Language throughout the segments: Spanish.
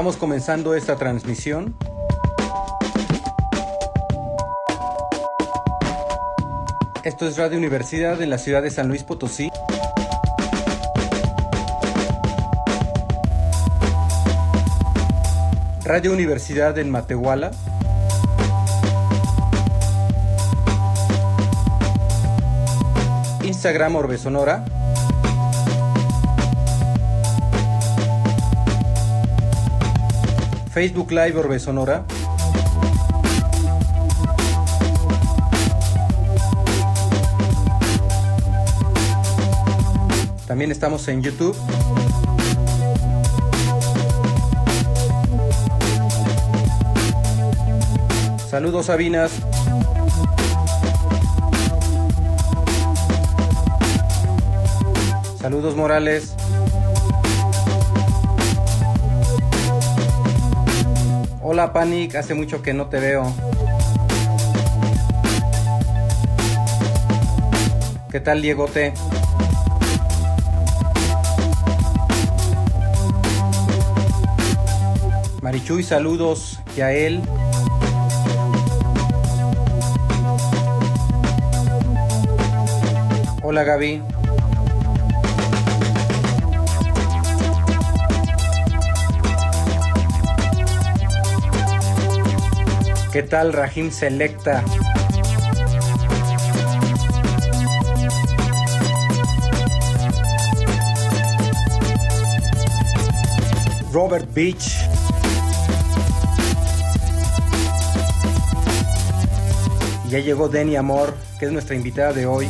Estamos comenzando esta transmisión. Esto es Radio Universidad en la ciudad de San Luis Potosí. Radio Universidad en Matehuala. Instagram Orbe Sonora. Facebook Live Orbe Sonora. También estamos en YouTube. Saludos Sabinas. Saludos Morales. Hola Panic, hace mucho que no te veo. ¿Qué tal Diegote? Marichuy, saludos. Yael. Hola Gaby. ¿Qué tal Rahim Selecta? Robert Beach. Ya llegó Denny Amor, que es nuestra invitada de hoy.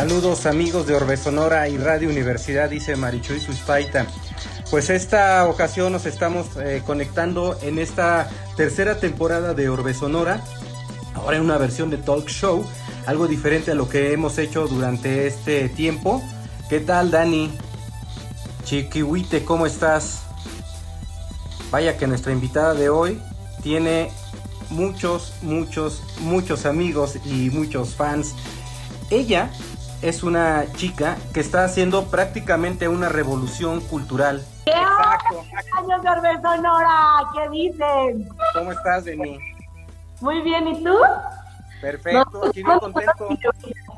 Saludos amigos de Orbe Sonora y Radio Universidad, dice Marichuy Suspaita. Pues esta ocasión nos estamos eh, conectando en esta tercera temporada de Orbe Sonora, ahora en una versión de talk show, algo diferente a lo que hemos hecho durante este tiempo. ¿Qué tal Dani? Chiquihuite, ¿cómo estás? Vaya que nuestra invitada de hoy tiene muchos, muchos, muchos amigos y muchos fans. Ella es una chica que está haciendo prácticamente una revolución cultural. ¿Qué años de Sonora? ¿Qué dicen? ¿Cómo estás, Deni? Muy bien, ¿y tú? Perfecto, aquí bien contento.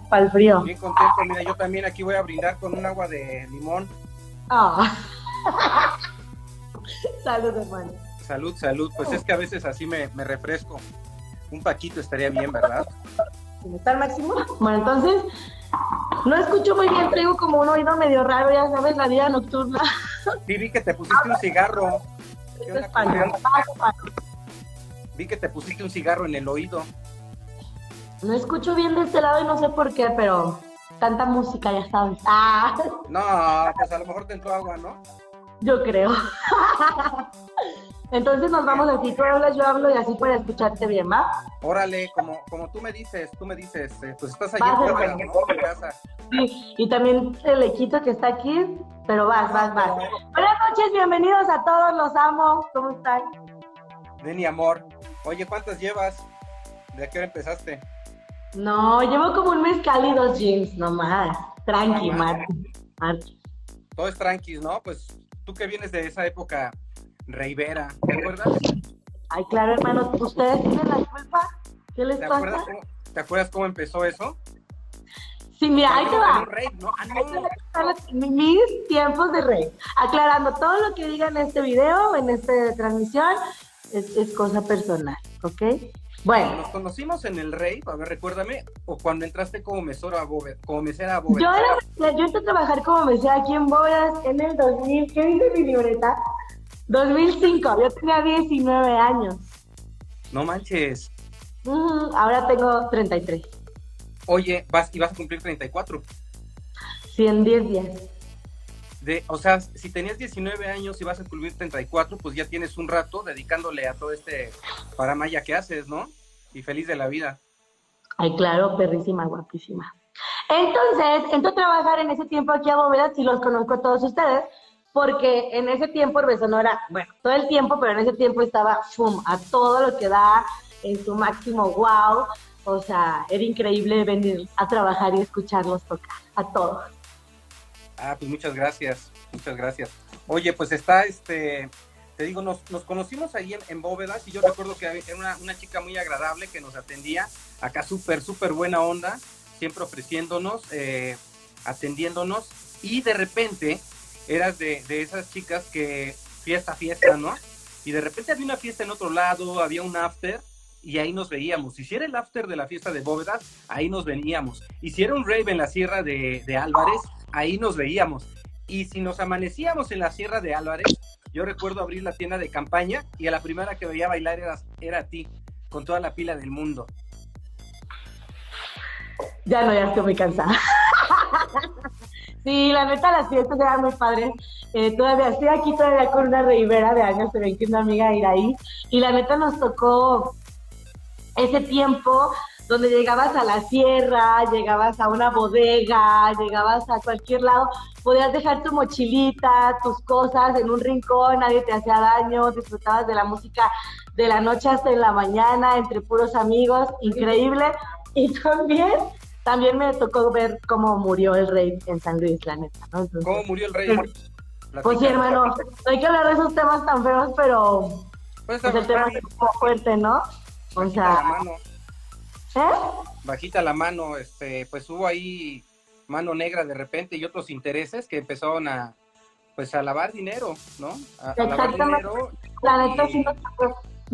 Para el frío. Bien contento, mira, yo también aquí voy a brindar con un agua de limón. Ah. salud, hermano. Salud, salud. Pues es que a veces así me, me refresco. Un paquito estaría bien, ¿verdad? ¿Está al máximo? Bueno, entonces, no escucho muy bien, traigo como un oído medio raro, ya sabes, la vida nocturna. Sí, vi que te pusiste un cigarro. ¿Qué Esto onda es con español. eso? Vi que te pusiste un cigarro en el oído. No escucho bien de este lado y no sé por qué, pero tanta música, ya sabes. Ah, No, pues a lo mejor te entró agua, ¿no? yo creo. Entonces nos vamos así, tú hablas, yo hablo y así para escucharte bien, ¿va? Órale, como, como tú me dices, tú me dices, eh, pues estás Vas, en en casa. Sí, y también el equito que está aquí, pero vas, vas, vas. Buenas noches, bienvenidos a todos, los amo. ¿Cómo están? Deni Amor. Oye, ¿cuántas llevas? ¿De qué hora empezaste? No, llevo como un mes cálidos jeans, nomás. Tranqui, No, Marti. Marti. Todo es tranquis, ¿no? Pues tú que vienes de esa época reivera, ¿te acuerdas? Ay, claro, hermano, ¿ustedes tienen la culpa? ¿Qué les ¿Te pasa? acuerdas cómo, ¿te acuerdas cómo empezó eso? Sí, mira, ahí te va. Ah, no. mis tiempos de rey. Aclarando, todo lo que diga en este video, en esta transmisión, es, es cosa personal, ¿ok? Bueno, ¿Nos conocimos en el rave? A ver, recuérdame. ¿O cuando entraste como mesora a? Como mesera a Bóveda? yo, era- yo entré a trabajar como mesera aquí en Bodas en el 2000, ¿qué dice mi libreta? 2005, yo tenía 19 años. No manches. Ujú, ahora tengo 33. Oye, vas y vas a cumplir 34. Sí, en 10 días. De, o sea, si tenías 19 años y vas a cumplir 34, pues ya tienes un rato dedicándole a todo este paramaya que haces, ¿no? Y feliz de la vida. Ay, claro, perrísima, guapísima. Entonces, entré a trabajar en ese tiempo aquí a Bóvedas y los conozco a todos ustedes, porque en ese tiempo Orbe Sonora, bueno, todo el tiempo, pero en ese tiempo estaba, ¡fum!, a todo lo que da, en su máximo wow. o sea, era increíble venir a trabajar y escucharlos tocar a todos. Ah, pues muchas gracias, muchas gracias. Oye, pues está este, te digo, nos, nos conocimos ahí en, Bóvedas y yo recuerdo que era una, una chica muy agradable que nos atendía, acá súper, súper buena onda, siempre ofreciéndonos, eh, atendiéndonos y de repente eras de, de esas chicas que fiesta, fiesta, ¿no? Y de repente había una fiesta en otro lado, había un after y ahí nos veíamos. Y si era el after de la fiesta de Bóvedas, ahí nos veníamos. Y si era un rave en la sierra de, de Álvarez, ahí nos veíamos. Y si nos amanecíamos en la sierra de Álvarez, yo recuerdo abrir la tienda de campaña y a la primera que veía bailar era, era a ti, con toda la pila del mundo. Ya no, ya estoy muy cansada. sí, la neta, las fiestas eran muy padres. Eh, todavía estoy aquí todavía con una ribera de años, ven que una amiga ir ahí. Y la neta nos tocó ese tiempo donde llegabas a la sierra, llegabas a una bodega, llegabas a cualquier lado, podías dejar tu mochilita, tus cosas en un rincón, nadie te hacía daño, disfrutabas de la música de la noche hasta en la mañana, entre puros amigos, increíble. Y también, también me tocó ver cómo murió el rey en San Luis, la neta, ¿Cómo murió el rey? Pues sí, hermano, no hay que hablar de esos temas tan feos, pero pues, pues el tema es un poco fuerte, ¿no? O sea... ¿Eh? Bajita la mano, este, pues hubo ahí mano negra de repente y otros intereses que empezaron a, pues a lavar dinero, ¿no? A, lavar dinero. La neta sí nos,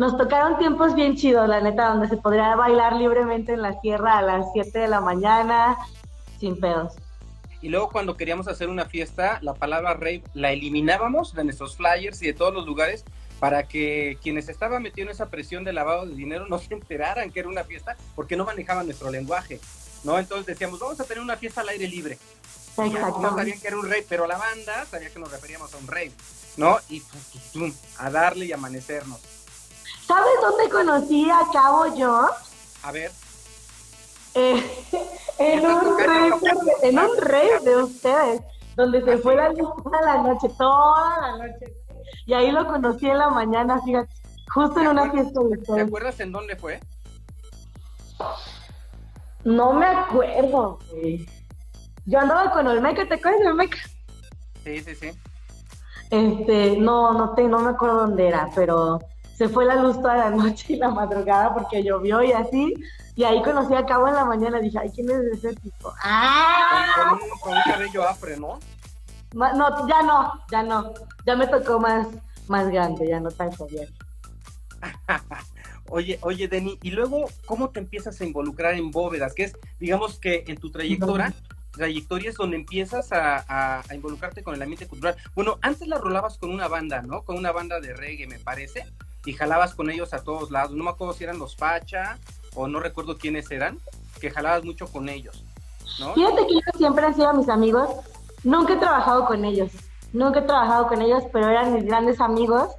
tocaron tiempos bien chidos, la neta, donde se podría bailar libremente en la sierra a las 7 de la mañana, sin pedos. Y luego cuando queríamos hacer una fiesta, la palabra rave la eliminábamos de nuestros flyers y de todos los lugares para que quienes estaban metiendo esa presión de lavado de dinero no se enteraran que era una fiesta porque no manejaban nuestro lenguaje, ¿no? Entonces decíamos, vamos a tener una fiesta al aire libre. No sabían que era un rey, pero la banda sabía que nos referíamos a un rey, ¿no? Y a darle y amanecernos. ¿Sabes dónde conocí a Cabo yo? A ver. Eh, en, un rey, en un rey de ustedes, donde se fue la luz toda la noche, toda la noche. Y ahí lo conocí en la mañana, fíjate, justo en una fiesta de ¿Te acuerdas en dónde fue? No me acuerdo, güey. Yo andaba con Olmeca, ¿te acuerdas de Olmeca? Sí, sí, sí. Este, no, no te, no me acuerdo dónde era, pero se fue la luz toda la noche y la madrugada porque llovió y así. Y ahí conocí a Cabo en la mañana. Dije, ay, ¿quién es ese tipo? ¡Ah! Con, con un cabello afre, ¿no? No, ya no, ya no. Ya me tocó más, más grande, ya no tan joven. oye, oye, Denny, y luego, ¿cómo te empiezas a involucrar en bóvedas? Que es, digamos que en tu trayectoria, trayectoria es donde empiezas a, involucrarte con el ambiente cultural. Bueno, antes la rolabas con una banda, ¿no? Con una banda de reggae, me parece, y jalabas con ellos a todos lados. No me acuerdo si eran los Pacha o no recuerdo quiénes eran, que jalabas mucho con ellos. ¿no? Fíjate que ellos siempre han sido mis amigos Nunca he trabajado con ellos, nunca he trabajado con ellos, pero eran mis grandes amigos.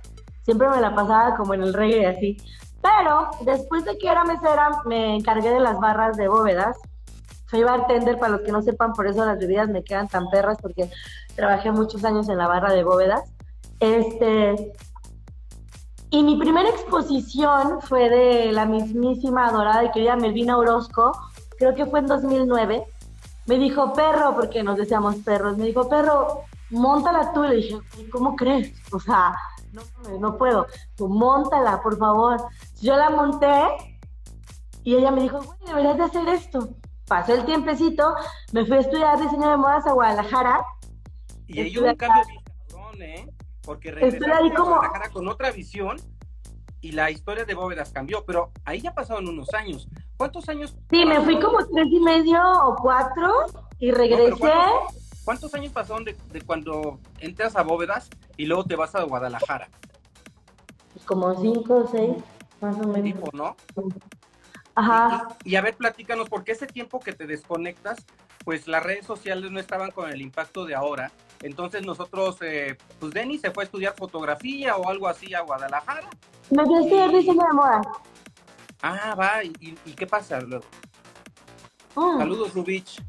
Siempre me la pasaba como en el reggae y así. Pero después de que era mesera, me encargué de las barras de bóvedas. Soy bartender, para los que no sepan, por eso las bebidas me quedan tan perras, porque trabajé muchos años en la barra de bóvedas. Este, y mi primera exposición fue de la mismísima adorada y querida Melvina Orozco, creo que fue en 2009 me dijo, perro, porque nos decíamos perros, me dijo, perro, montala tú. Le dije, ¿cómo crees? O sea, no, no puedo. Tú montala, por favor. Yo la monté y ella me dijo, güey, deberías de hacer esto. Pasó el tiempecito, me fui a estudiar diseño de modas a Guadalajara. Y ahí hubo un cambio bien cabrón, ¿eh? Porque regresaste a Guadalajara con otra visión y la historia de bóvedas cambió, pero ahí ya pasaron unos años. ¿Cuántos años? Sí, me fui como tres y medio o cuatro y regresé. ¿cuántos, años pasaron de, cuando entras a bóvedas y luego te vas a Guadalajara? Pues como cinco o seis, más o menos. Tipo, ¿no? Ajá. Y, a ver, platícanos, porque ese tiempo que te desconectas, pues las redes sociales no estaban con el impacto de ahora. Entonces nosotros, eh, pues Denis se fue a estudiar fotografía o algo así a Guadalajara me fui a estudiar diseño de moda. Ah, va, ¿y, qué pasa luego? Mm. Saludos, Rubich.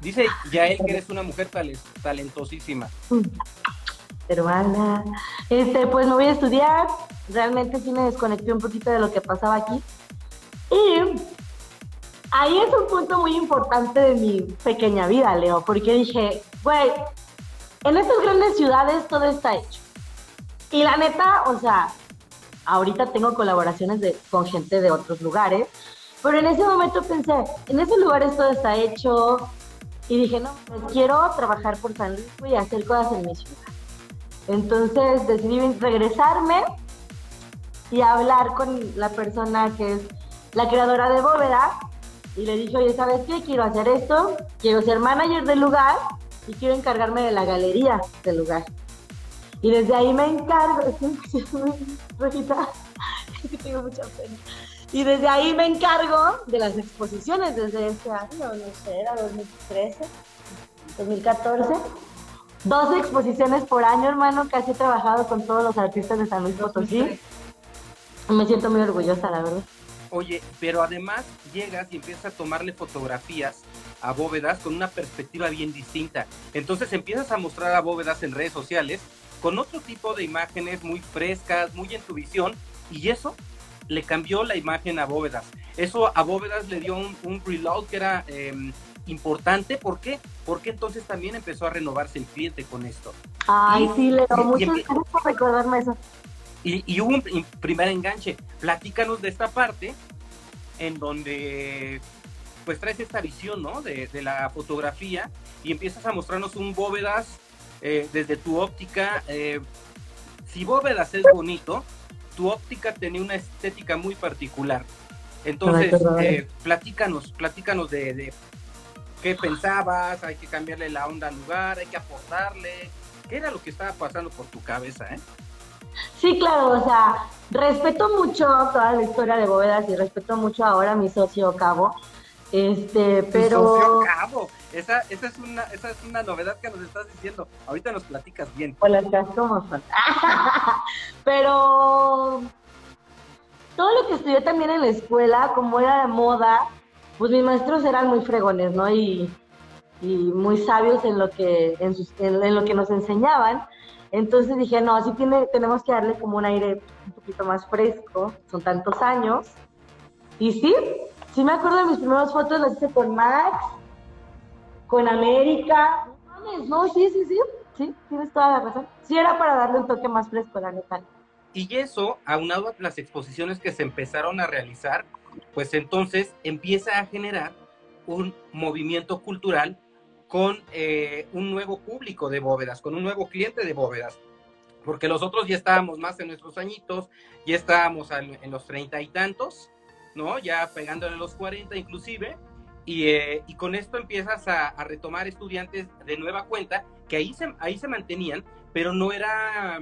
Dice Yael que eres una mujer talentosísima. Mm. Hermana. Este, pues me voy a estudiar. Realmente sí me desconecté un poquito de lo que pasaba aquí. Y ahí es un punto muy importante de mi pequeña vida, Leo, porque dije, güey, en estas grandes ciudades todo está hecho. Y la neta, o sea, ahorita tengo colaboraciones de, con gente de otros lugares, pero en ese momento pensé, en esos lugares todo está hecho, y dije, no, pues quiero trabajar por San Luis y hacer cosas en mi ciudad. Entonces decidí regresarme y hablar con la persona que es la creadora de Bóveda y le dije, oye, ¿sabes qué? Quiero hacer esto, quiero ser manager del lugar y quiero encargarme de la galería del lugar. Y desde ahí me encargo, Rosita, tengo mucha pena. Y desde ahí me encargo de las exposiciones desde ese año, no sé, era 2013, 2014. 12 exposiciones por año, hermano, casi he trabajado con todos los artistas de San Luis Potosí. Me siento muy orgullosa, la verdad. Oye, pero además llegas y empiezas a tomarle fotografías a bóvedas con una perspectiva bien distinta. Entonces empiezas a mostrar a bóvedas en redes sociales con otro tipo de imágenes muy frescas, muy en tu visión, y eso le cambió la imagen a bóvedas. Eso a bóvedas le dio un, reload que era em, importante. ¿Por qué? Porque entonces también empezó a renovarse el cliente con esto. Ay, sí, Leo, muchas gracias por recordarme eso. Y, hubo un primer enganche. Platícanos de esta parte en donde pues traes esta visión, ¿no? De, la fotografía y empiezas a mostrarnos un bóvedas eh, desde tu óptica. Eh, si bóvedas es bonito, tu óptica tenía una estética muy particular. Entonces, eh, platícanos, platícanos de, de, qué pensabas, hay que cambiarle la onda al lugar, hay que aportarle. ¿Qué era lo que estaba pasando por tu cabeza, eh? Sí, claro, o sea, respeto mucho toda la historia de Bóvedas y respeto mucho ahora a mi socio Cabo. Este, pero. Cabo, esa, esa, es una, esa es una novedad que nos estás diciendo. Ahorita nos platicas bien. Hola, ¿cómo pero. Todo lo que estudié también en la escuela, como era de moda, pues mis maestros eran muy fregones, ¿no? Y, y muy sabios en lo que, en, en lo que nos enseñaban. Entonces dije, no, así tiene, tenemos que darle como un aire un poquito más fresco, son tantos años. Y sí, sí me acuerdo de mis primeras fotos, las hice con Max, con América. No, sí, sí, sí, sí, tienes toda la razón. Sí era para darle un toque más fresco, la neta. Y eso, aunado a las exposiciones que se empezaron a realizar, pues entonces empieza a generar un movimiento cultural con eh, un nuevo público de bóvedas, con un nuevo cliente de bóvedas, porque los otros ya estábamos más en nuestros añitos, ya estábamos en los treinta y tantos, ¿no? Ya pegándole los cuarenta inclusive, y, eh, y, con esto empiezas a, a, retomar estudiantes de nueva cuenta que ahí se, ahí se mantenían, pero no era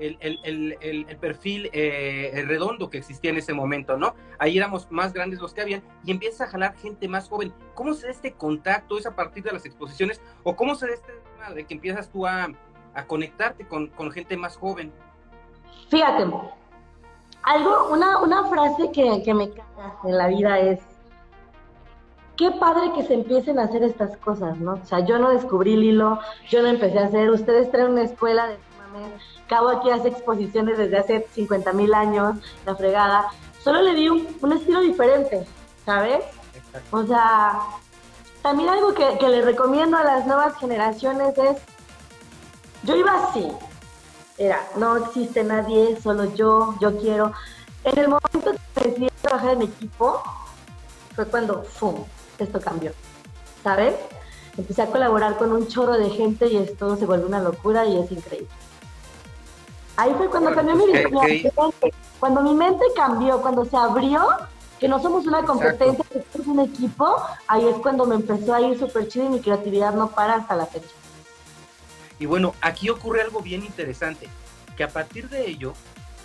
el, perfil eh, redondo que existía en ese momento, ¿no? Ahí éramos más grandes los que habían y empieza a jalar gente más joven. ¿Cómo se da este contacto? ¿Es a partir de las exposiciones? ¿O cómo se da este tema de que empiezas tú a, conectarte con, gente más joven? Fíjate, algo, una, una frase que, que me caga en la vida es, qué padre que se empiecen a hacer estas cosas, ¿no? O sea, yo no descubrí el hilo, yo no empecé a hacer, ustedes traen una escuela de Cabo aquí hace exposiciones desde hace 50 mil años, la fregada. Solo le di un, estilo diferente, ¿sabes? O sea, también algo que, le recomiendo a las nuevas generaciones es, yo iba así, era, no existe nadie, solo yo, yo quiero. En el momento que decidí trabajar en equipo, fue cuando, ¡fum!, esto cambió, ¿sabes? Empecé a colaborar con un chorro de gente y esto se vuelve una locura y es increíble. Ahí fue cuando cambió mi mente. Cuando mi mente cambió, cuando se abrió, que no somos una competencia, que somos un equipo, ahí es cuando me empezó a ir súper chido y mi creatividad no para hasta la fecha. Y bueno, aquí ocurre algo bien interesante, que a partir de ello,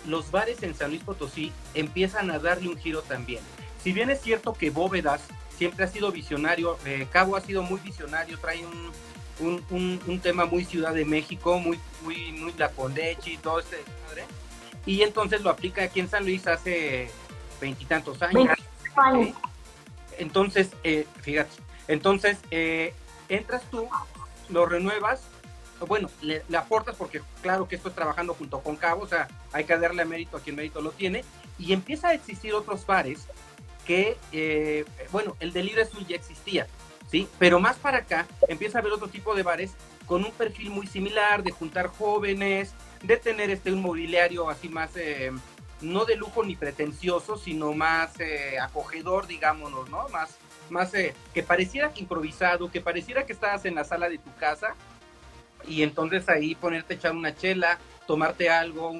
los bares en San Luis Potosí empiezan a darle un giro también. Si bien es cierto que Bóvedas siempre ha sido visionario, eh, Cabo ha sido muy visionario, trae un, un, un, tema muy Ciudad de México, muy, muy, muy la Condechi y todo este madre. Y entonces lo aplica aquí en San Luis hace veintitantos años. Entonces, eh, fíjate, entonces eh, entras tú, lo renuevas, bueno, le, aportas porque claro que esto es trabajando junto con Cabo, o sea, hay que darle mérito a quien mérito lo tiene, y empieza a existir otros bares que, eh, bueno, el delirio azul ya existía, ¿sí? Pero más para acá empieza a haber otro tipo de bares con un perfil muy similar, de juntar jóvenes, de tener este un mobiliario así más, eh, no de lujo ni pretencioso, sino más eh, acogedor, digámonos, ¿no? Más, más que pareciera improvisado, que pareciera que estabas en la sala de tu casa y entonces ahí ponerte a echar una chela, tomarte algo,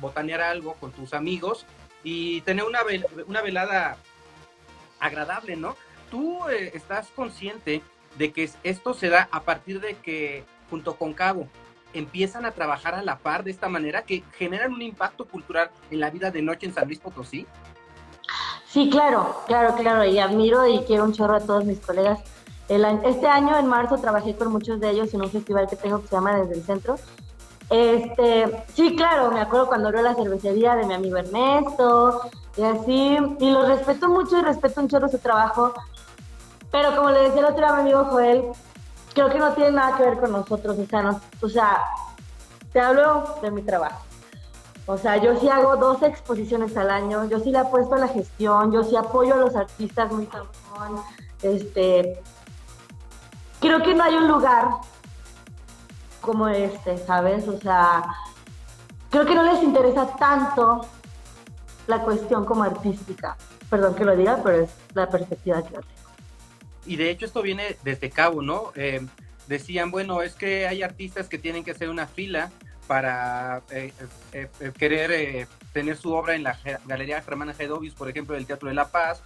botanear algo con tus amigos y tener una, una velada agradable, ¿no? Tú eh, estás consciente de que esto se da a partir de que junto con Cabo empiezan a trabajar a la par de esta manera que generan un impacto cultural en la vida de noche en San Luis Potosí. Sí, claro, claro, claro, y admiro y quiero un chorro a todos mis colegas. Este año, en marzo, trabajé con muchos de ellos en un festival que tengo que se llama Desde el Centro. Este, sí, claro, me acuerdo cuando abrió la cervecería de mi amigo Ernesto, y así, y lo respeto mucho y respeto un chorro su trabajo, pero como le decía el otro día a mi amigo Joel, creo que no tiene nada que ver con nosotros, o sea, o sea, te hablo de mi trabajo. O sea, yo sí hago dos exposiciones al año, yo sí le apuesto a la gestión, yo sí apoyo a los artistas muy cabrón, este, creo que no hay un lugar como este, ¿sabes? O sea, creo que no les interesa tanto la cuestión como artística. Perdón que lo diga, pero es la perspectiva que yo tengo. Y de hecho esto viene desde Cabo, ¿no? Eh, decían, bueno, es que hay artistas que tienen que hacer una fila para eh, eh, querer tener su obra en la Galería Germana Gedovius, por ejemplo, del Teatro de la Paz,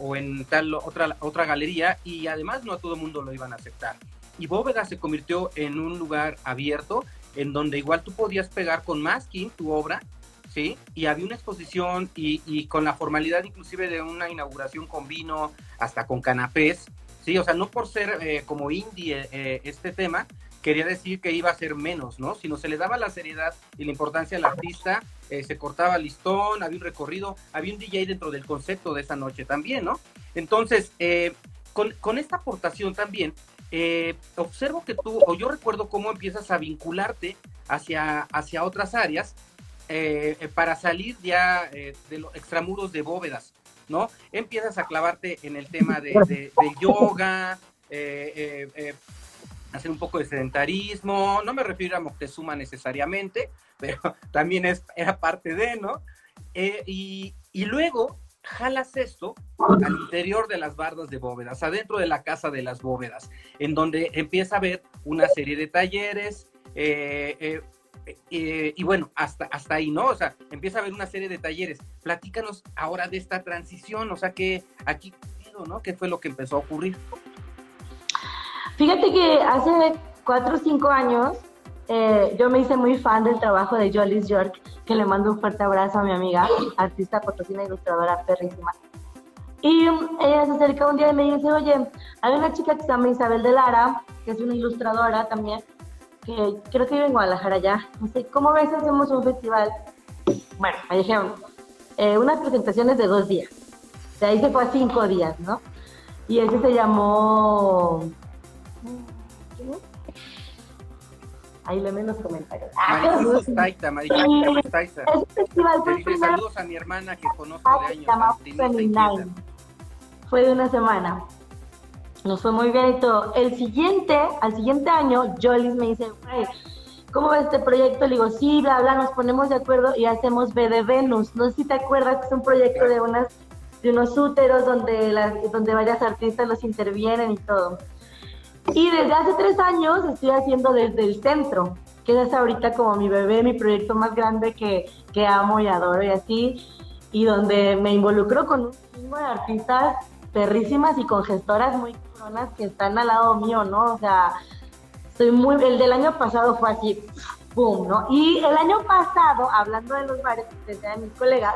o en tal otra, otra galería, y además no a todo el mundo lo iban a aceptar. Y Bóveda se convirtió en un lugar abierto, en donde igual tú podías pegar con masking tu obra ¿sí? Y había una exposición y, con la formalidad inclusive de una inauguración con vino, hasta con canapés, ¿sí? O sea, no por ser eh, como indie eh, eh, este tema, quería decir que iba a ser menos, ¿no? Sino se le daba la seriedad y la importancia al artista, se cortaba listón, había un recorrido, había un DJ dentro del concepto de esa noche también, ¿no? Entonces, con, con, esta aportación también, observo que tú, o yo recuerdo cómo empiezas a vincularte hacia, hacia otras áreas eh, eh, para salir ya eh, de los extramuros de bóvedas, ¿no? Empiezas a clavarte en el tema de, yoga, hacer un poco de sedentarismo, no me refiero a Moctezuma necesariamente, pero también es, era parte de, ¿no? Y, y, luego jalas esto al interior de las bardas de bóvedas, adentro de la casa de las bóvedas, en donde empieza a haber una serie de talleres, eh, eh, y bueno, hasta, hasta ahí, ¿no? O sea, empieza a haber una serie de talleres. Platícanos ahora de esta transición, o sea, que aquí, ¿no? ¿Qué fue lo que empezó a ocurrir? Fíjate que hace cuatro o cinco años eh, yo me hice muy fan del trabajo de Jolis York, que le mando un fuerte abrazo a mi amiga, artista potosina ilustradora perrísima. Y ella se acerca un día y me dice, oye, hay una chica que se llama Isabel de Lara, que es una ilustradora también, que creo que vive en Guadalajara ya. Sé, ¿cómo ves? Hacemos un festival. Bueno, ahí dijeron, eh, unas presentaciones de dos días. De ahí se fue a cinco días, ¿no? Y ese se llamó. Ahí le los comentarios. Taita, Marichuy Taita. Ese festival fue Saludos a mi hermana que conozco de años. Fue de una semana nos fue muy bien y todo. El siguiente, al siguiente año, Jolis me dice, ¿cómo va este proyecto? Le digo, sí, bla, bla, nos ponemos de acuerdo y hacemos B de Venus. No sé si te acuerdas que es un proyecto de unas de unos úteros donde, donde varias artistas los intervienen y todo. Y desde hace tres años estoy haciendo desde el centro, que es ahorita como mi bebé, mi proyecto más grande que, que amo y adoro y así, y donde me involucro con un chingo de artistas perrísimas y con gestoras muy que están al lado mío, ¿no? O sea, estoy muy, el del año pasado fue así, boom, ¿no? Y el año pasado, hablando de los bares, desde mis colegas,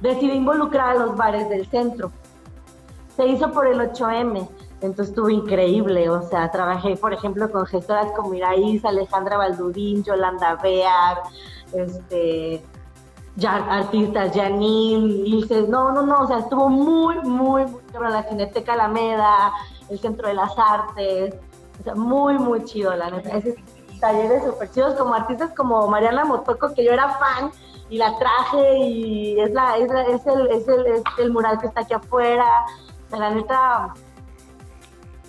decidí involucrar a los bares del centro. Se hizo por el 8M, entonces estuvo increíble, o sea, trabajé, por ejemplo, con gestoras como Iraíz, Alejandra Baldurín, Yolanda Bear, este, artistas, Janine, Ilse, no, no, no, o sea, estuvo muy, muy, muy la Cineteca Alameda, el Centro de las Artes, o sea, muy, muy chido, la neta. Ese talleres super chidos, como artistas como Mariana Motoco, que yo era fan y la traje y es, la, es, es, el, es, el, es el mural que está aquí afuera. la neta,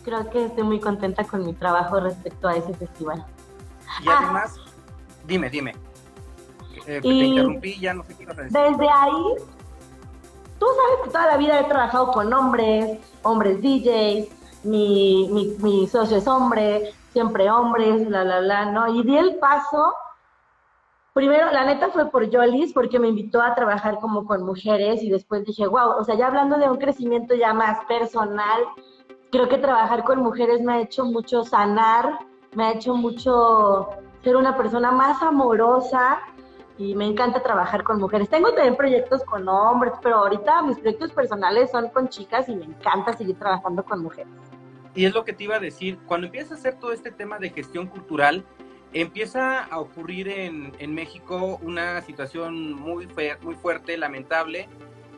creo que estoy muy contenta con mi trabajo respecto a ese festival. Y además, dime, dime. Eh, te interrumpí, ya no sé qué ibas a decir. Desde ahí, tú sabes que toda la vida he trabajado con hombres, hombres DJs, mi, mi, mi socio es hombre, siempre hombres, la, la, la, ¿no? Y di el paso primero, la neta fue por Jolis, porque me invitó a trabajar como con mujeres y después dije, wow, o sea, ya hablando de un crecimiento ya más personal, creo que trabajar con mujeres me ha hecho mucho sanar, me ha hecho mucho ser una persona más amorosa y me encanta trabajar con mujeres. Tengo también proyectos con hombres, pero ahorita mis proyectos personales son con chicas y me encanta seguir trabajando con mujeres. Y es lo que te iba a decir, cuando empiezas a hacer todo este tema de gestión cultural, empieza a ocurrir en, en México una situación muy, muy fuerte, lamentable,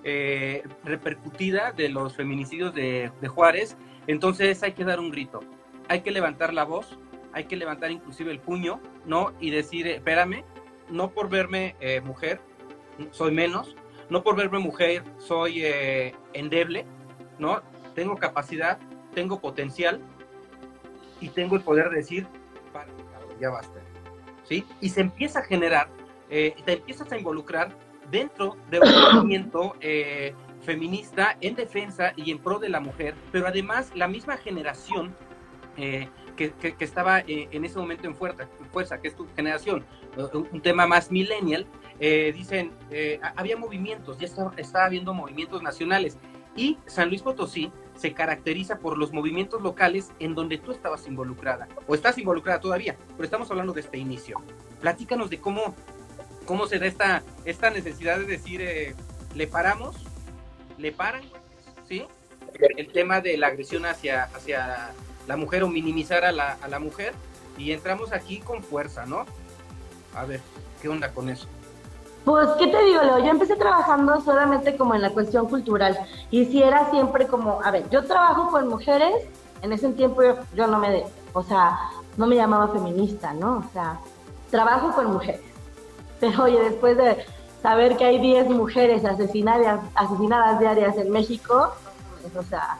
eh, repercutida de los feminicidios de, de Juárez. Entonces hay que dar un grito, hay que levantar la voz, hay que levantar inclusive el puño, ¿no? Y decir, espérame, no por verme eh, mujer, soy menos, no por verme mujer, soy eh, endeble, ¿no? Tengo capacidad, tengo potencial y tengo el poder de decir, ya basta, ¿sí? Y se empieza a generar, eh, te empiezas a involucrar dentro de un movimiento feminista en defensa y en pro de la mujer, pero además la misma generación que, estaba eh, en ese momento en fuerza, fuerza, que es tu generación, un tema más millennial, eh, dicen, eh, había movimientos, ya estaba, estaba habiendo movimientos nacionales. Y San Luis Potosí se caracteriza por los movimientos locales en donde tú estabas involucrada, o estás involucrada todavía, pero estamos hablando de este inicio. Platícanos de cómo, cómo se da esta, esta necesidad de decir, le paramos, le paran, ¿sí? El tema de la agresión hacia, hacia la mujer o minimizar a la, a la mujer y entramos aquí con fuerza, ¿no? A ver, ¿qué onda con eso? Pues, ¿qué te digo, Leo? Yo empecé trabajando solamente como en la cuestión cultural. Y si era siempre como, a ver, yo trabajo con mujeres, en ese tiempo yo, no me, o sea, no me llamaba feminista, ¿no? O sea, trabajo con mujeres. Pero oye, después de saber que hay 10 mujeres asesinadas, asesinadas diarias en México, pues, o sea,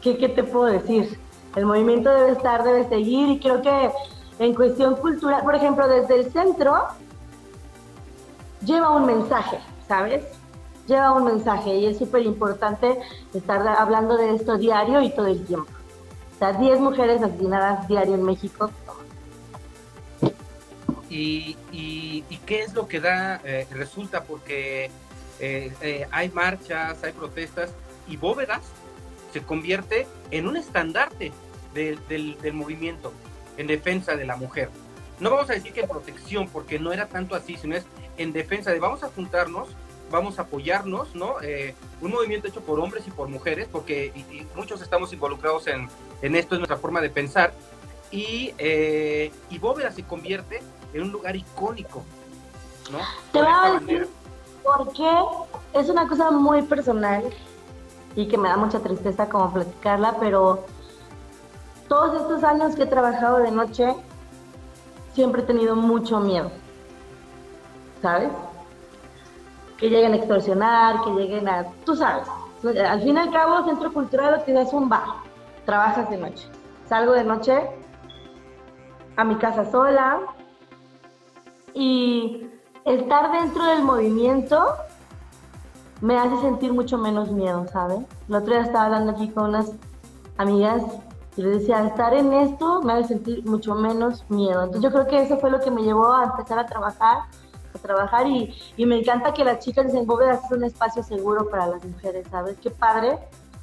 ¿qué, ¿qué te puedo decir? El movimiento debe estar, debe seguir y creo que en cuestión cultural, por ejemplo, desde el centro, lleva un mensaje, ¿sabes? Lleva un mensaje y es súper importante estar hablando de esto diario y todo el tiempo. O sea, 10 mujeres asesinadas diario en México. ¿Y, y, qué es lo que da, eh, resulta? Porque eh, eh, hay marchas, hay protestas y bóvedas se convierte en un estandarte del, movimiento en defensa de la mujer. No vamos a decir que en protección, porque no era tanto así, sino es en defensa de vamos a juntarnos, vamos a apoyarnos, ¿no? Eh, un movimiento hecho por hombres y por mujeres, porque muchos estamos involucrados en, en, esto, es nuestra forma de pensar. Y, eh, y Bóveda se convierte en un lugar icónico, ¿no? Te voy a decir por qué es una cosa muy personal y que me da mucha tristeza como platicarla, pero todos estos años que he trabajado de noche, siempre he tenido mucho miedo, ¿sabes? Que lleguen a extorsionar, que lleguen a, tú sabes, al fin y al cabo, Centro Cultural lo que es un bar, trabajas de noche. Salgo de noche a mi casa sola y estar dentro del movimiento me hace sentir mucho menos miedo, ¿sabes? El otro día estaba hablando aquí con unas amigas y les decía, estar en esto me hace sentir mucho menos miedo. Entonces yo creo que eso fue lo que me llevó a empezar a trabajar, a trabajar y, y me encanta que las chicas dicen, Bóveda es un espacio seguro para las mujeres, ¿sabes? Qué padre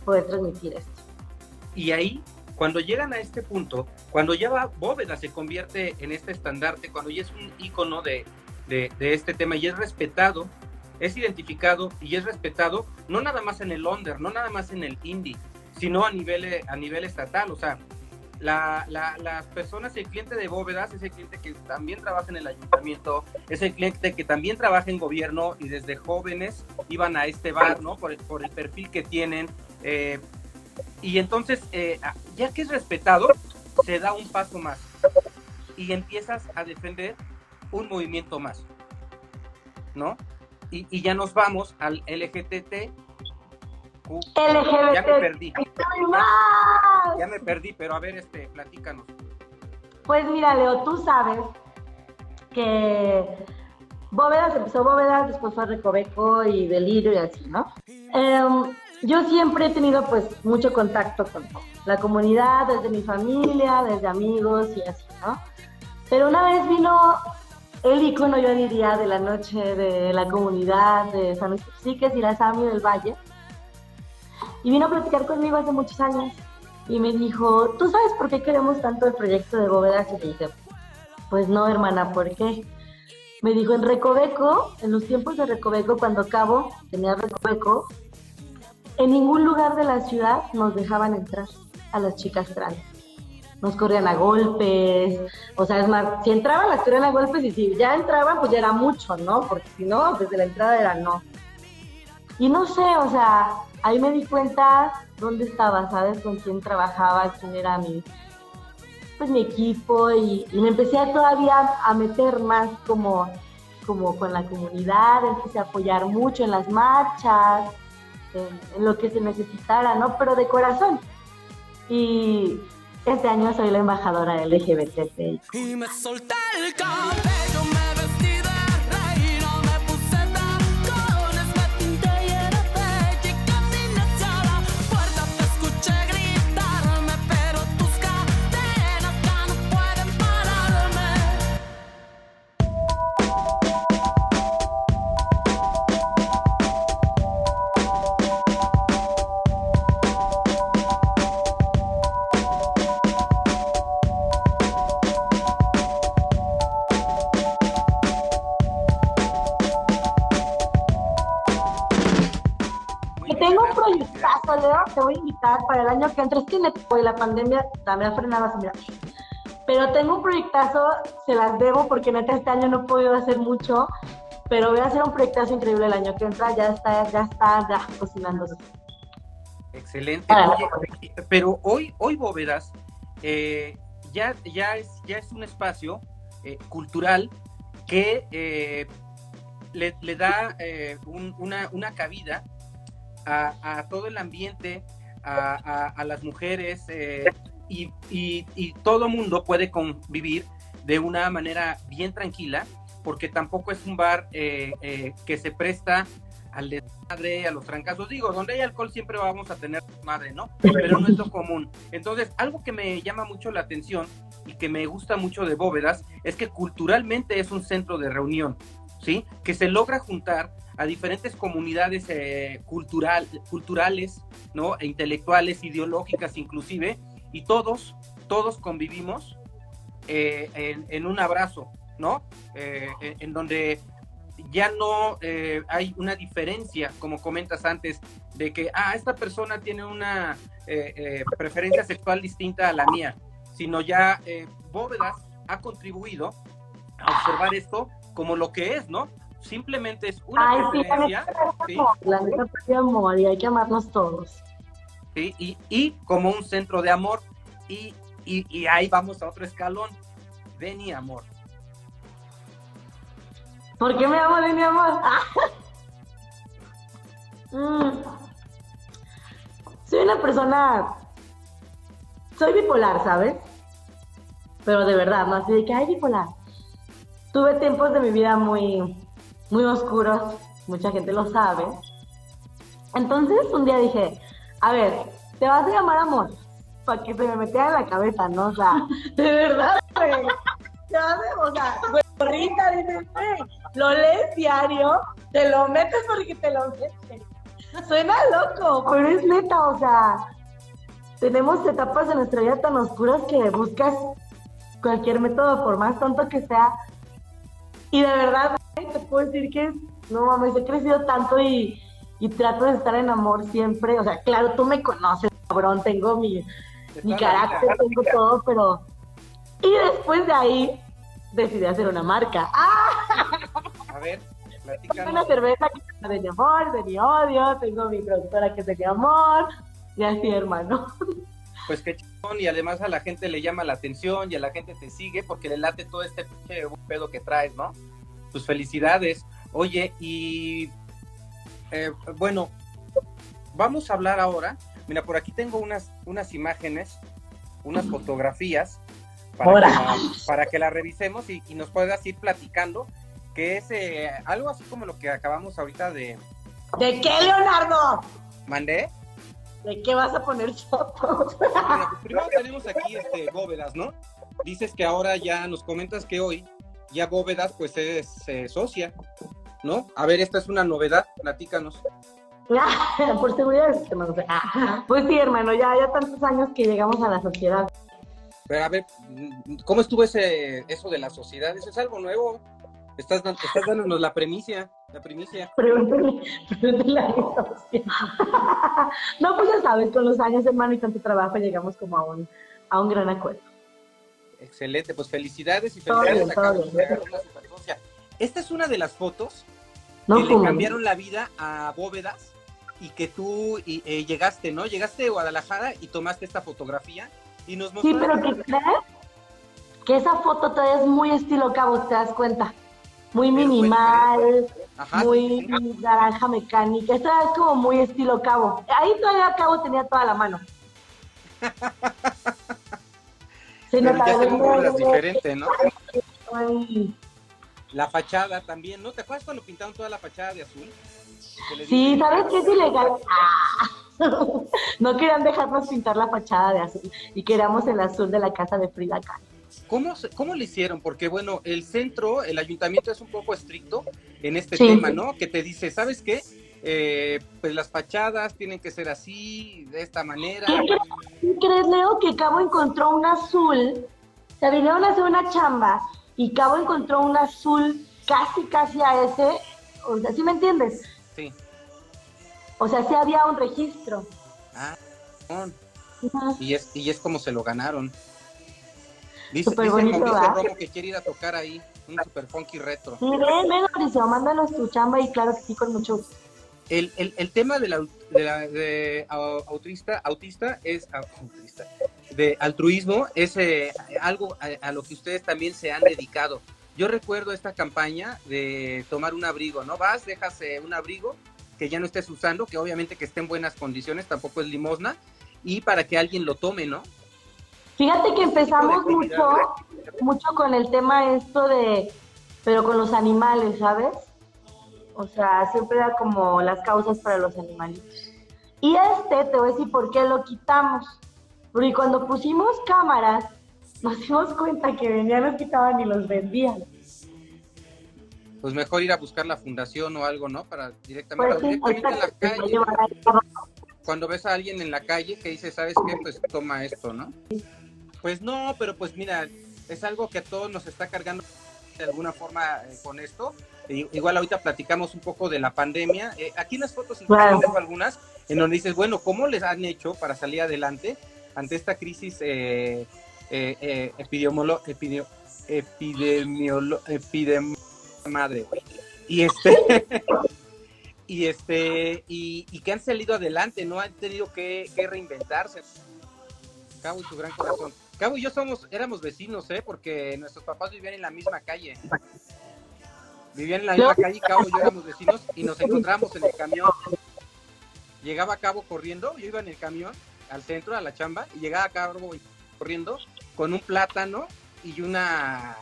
poder transmitir esto. Y ahí, cuando llegan a este punto, cuando ya va Bóveda se convierte en este estandarte, cuando ya es un ícono de, de, de este tema y es respetado es identificado y es respetado no nada más en el under, no nada más en el indie, sino a nivel, a nivel estatal. O sea, la, las personas, el cliente de bóvedas es el cliente que también trabaja en el ayuntamiento, es el cliente que también trabaja en gobierno y desde jóvenes iban a este bar, ¿no? Por el, por el perfil que tienen. Eh, y entonces, eh, ya que es respetado, se da un paso más. y empiezas a defender un movimiento más, ¿no? Y, y ya nos vamos al LGTT. LGBT. Ya me perdí. Ya, me perdí, pero a ver, este, platícanos. Pues mira, Leo, tú sabes que Bóvedas empezó Bóvedas, después fue Recoveco y Delirio y así, ¿no? Em, yo siempre he tenido pues mucho contacto con la comunidad, desde mi familia, desde amigos y así, ¿no? Pero una vez vino el icono, yo diría, de la noche de la comunidad de San Luis Psiques y la Sami del Valle. Y vino a platicar conmigo hace muchos años y me dijo, ¿tú sabes por qué queremos tanto el proyecto de bóvedas? Y le dije, pues no, hermana, ¿por qué? Me dijo, en Recoveco, en los tiempos de Recoveco, cuando Cabo tenía Recoveco, en ningún lugar de la ciudad nos dejaban entrar a las chicas trans. Nos corrían a golpes, o sea, es más, si entraban las corrían a golpes y si ya entraban, pues ya era mucho, ¿no? Porque si no, desde la entrada era no. Y no sé, o sea, ahí me di cuenta dónde estaba, ¿sabes? Con quién trabajaba, quién era mi, pues mi equipo y, me empecé todavía a meter más como, como con la comunidad, empecé a apoyar mucho en las marchas, en, lo que se necesitara, ¿no? Pero de corazón. Y este año soy la embajadora LGBT. Y me solté el te voy a invitar para el año que entra. Es que la pandemia también ha frenado así, mira. Pero tengo un proyectazo, se las debo porque neta este año no he podido hacer mucho, pero voy a hacer un proyectazo increíble el año que entra, ya está, ya está, ya cocinándose. Excelente. pero hoy, hoy Bóvedas eh, ya, ya, es, ya es un espacio eh, cultural que eh, le, le, da una, una cabida a, todo el ambiente, a, las mujeres eh, y, y, todo mundo puede convivir de una manera bien tranquila, porque tampoco es un bar eh, eh, que se presta al desmadre, a los trancazos. Digo, donde hay alcohol siempre vamos a tener madre, ¿no? Pero no es lo común. Entonces, algo que me llama mucho la atención y que me gusta mucho de Bóvedas es que culturalmente es un centro de reunión, ¿sí? Que se logra juntar a diferentes comunidades eh, cultural, culturales, ¿no? E intelectuales, ideológicas inclusive, y todos, todos convivimos eh, en, un abrazo, ¿no? Eh, en donde ya no hay una diferencia, como comentas antes, de que, ah, esta persona tiene una preferencia sexual distinta a la mía, sino ya Bóvedas ha contribuido a observar esto como lo que es, ¿no? Simplemente es una Ay. Sí, la neta de amor y hay que amarnos todos. Sí, y, y como un centro de amor y, y, y ahí vamos a otro escalón. Ven amor. ¿Por qué me amo de mi amor? mm. Soy una persona. Soy bipolar, ¿sabes? Pero de verdad, no así de que hay bipolar. Tuve tiempos de mi vida muy muy oscuros, mucha gente lo sabe. Entonces un día dije, a ver, te vas a llamar amor, para que se me metiera en la cabeza, ¿no? O sea, de verdad, güey. o sea, gorrita, dices, lo lees diario, te lo metes porque te lo metes. Suena loco, pero es neta, o sea, tenemos etapas de nuestra vida tan oscuras que buscas cualquier método, por más tonto que sea. Y de verdad, te puedo decir que, no mames, he crecido tanto y, trato de estar en amor siempre. O sea, claro, tú me conoces, cabrón, tengo mi, mi carácter, tengo todo, pero... Y después de ahí decidí hacer una marca. A ver, Tengo una cerveza que es de mi amor, de mi odio, tengo mi productora que es de mi amor, y así, hermano. Pues qué y además a la gente le llama la atención y a la gente te sigue porque le late todo este pedo que traes, ¿no? Tus felicidades. Oye, y eh, bueno, vamos a hablar ahora. Mira, por aquí tengo unas, unas imágenes, unas fotografías para, que, para que la revisemos y, nos puedas ir platicando, que es eh, algo así como lo que acabamos ahorita de... ¿De qué, Leonardo? ¿Mandé? ¿De qué vas a poner fotos? Pues primero tenemos aquí este, bóvedas, ¿no? Dices que ahora ya nos comentas que hoy ya bóvedas pues es eh, socia, ¿no? A ver, esta es una novedad, platícanos. Por seguridad, hermano. Pues sí, hermano, ya, ya tantos años que llegamos a la sociedad. Pero a ver, ¿cómo estuvo ese, eso de la sociedad? ¿Eso es algo nuevo? Estás, estás dándonos la premicia, la primicia. Pregúntale, pregúntale a No, pues ya sabes, con los años, hermano, y tanto trabajo, llegamos como a un, a un gran acuerdo. Excelente, pues felicidades y felicidades a bien, Esta es una de las fotos que le cambiaron la vida a Bóvedas y que tú eh, llegaste, ¿no? Llegaste de Guadalajara y tomaste esta fotografía y nos mostraste. Sí, pero ¿qué crees? Que esa foto todavía es muy estilo cabo, ¿te das cuenta? Muy minimal, muy naranja mecánica. Esta es como muy estilo cabo. Ahí todavía cabo tenía toda la mano. Se pero ya se diferente, ¿no? La fachada también, ¿no? ¿Te acuerdas cuando pintaron toda la fachada de azul? Sí, ¿sabes qué es ilegal? no querían dejarnos pintar la fachada de azul y queríamos el azul de la casa de Frida Kahlo. ¿Cómo, ¿Cómo le hicieron? Porque, bueno, el centro, el ayuntamiento es un poco estricto en este tema, ¿no? Que te dice, ¿sabes qué? Eh, pues las fachadas tienen que ser así, de esta manera. ¿Qué crees, Leo? Que Cabo encontró un azul, se vinieron a hacer una chamba y Cabo encontró un azul casi, casi a ese, o sea, ¿sí me entiendes? Sí. O sea, sí había un registro. Ah, y, es, y es como se lo ganaron. Dice, dice bonito, Romo que quiere ir a tocar ahí, un super funky retro. Sí, ven, ven, Mauricio, mándanos tu chamba y claro que sí, con mucho gusto. El, el, el tema de la, de, la, de autista, autista es autista, de altruismo es eh, algo a, lo que ustedes también se han dedicado. Yo recuerdo esta campaña de tomar un abrigo, ¿no? Vas, dejas eh, un abrigo que ya no estés usando, que obviamente que esté en buenas condiciones, tampoco es limosna, y para que alguien lo tome, ¿no? Fíjate que empezamos mucho, mucho con el tema esto de, pero con los animales, ¿sabes? O sea, siempre era como las causas para los animalitos. Y este, te voy a decir por qué lo quitamos. Porque cuando pusimos cámaras, nos dimos cuenta que venían, los quitaban y los vendían. Pues mejor ir a buscar la fundación o algo, ¿no? Para directamente, pues en la calle. Cuando ves a alguien en la calle que dice, ¿sabes qué? Pues toma esto, ¿no? Pues no, pero pues mira, es algo que a todos nos está cargando de alguna forma eh, con esto. Igual ahorita platicamos un poco de la pandemia. Eh, aquí en las fotos tengo algunas en donde dices, bueno, ¿cómo les han hecho para salir adelante ante esta crisis eh, eh, epidemiolo, epidemiolo, madre, Y este, y este, y, que han salido adelante, no han tenido que, que reinventarse. Cabo y su gran corazón. Cabo y yo somos, éramos vecinos, ¿eh? Porque nuestros papás vivían en la misma calle. Vivían en la misma calle, Cabo y yo éramos vecinos y nos encontramos en el camión. Llegaba Cabo corriendo, yo iba en el camión al centro, a la chamba, y llegaba Cabo corriendo con un plátano y una,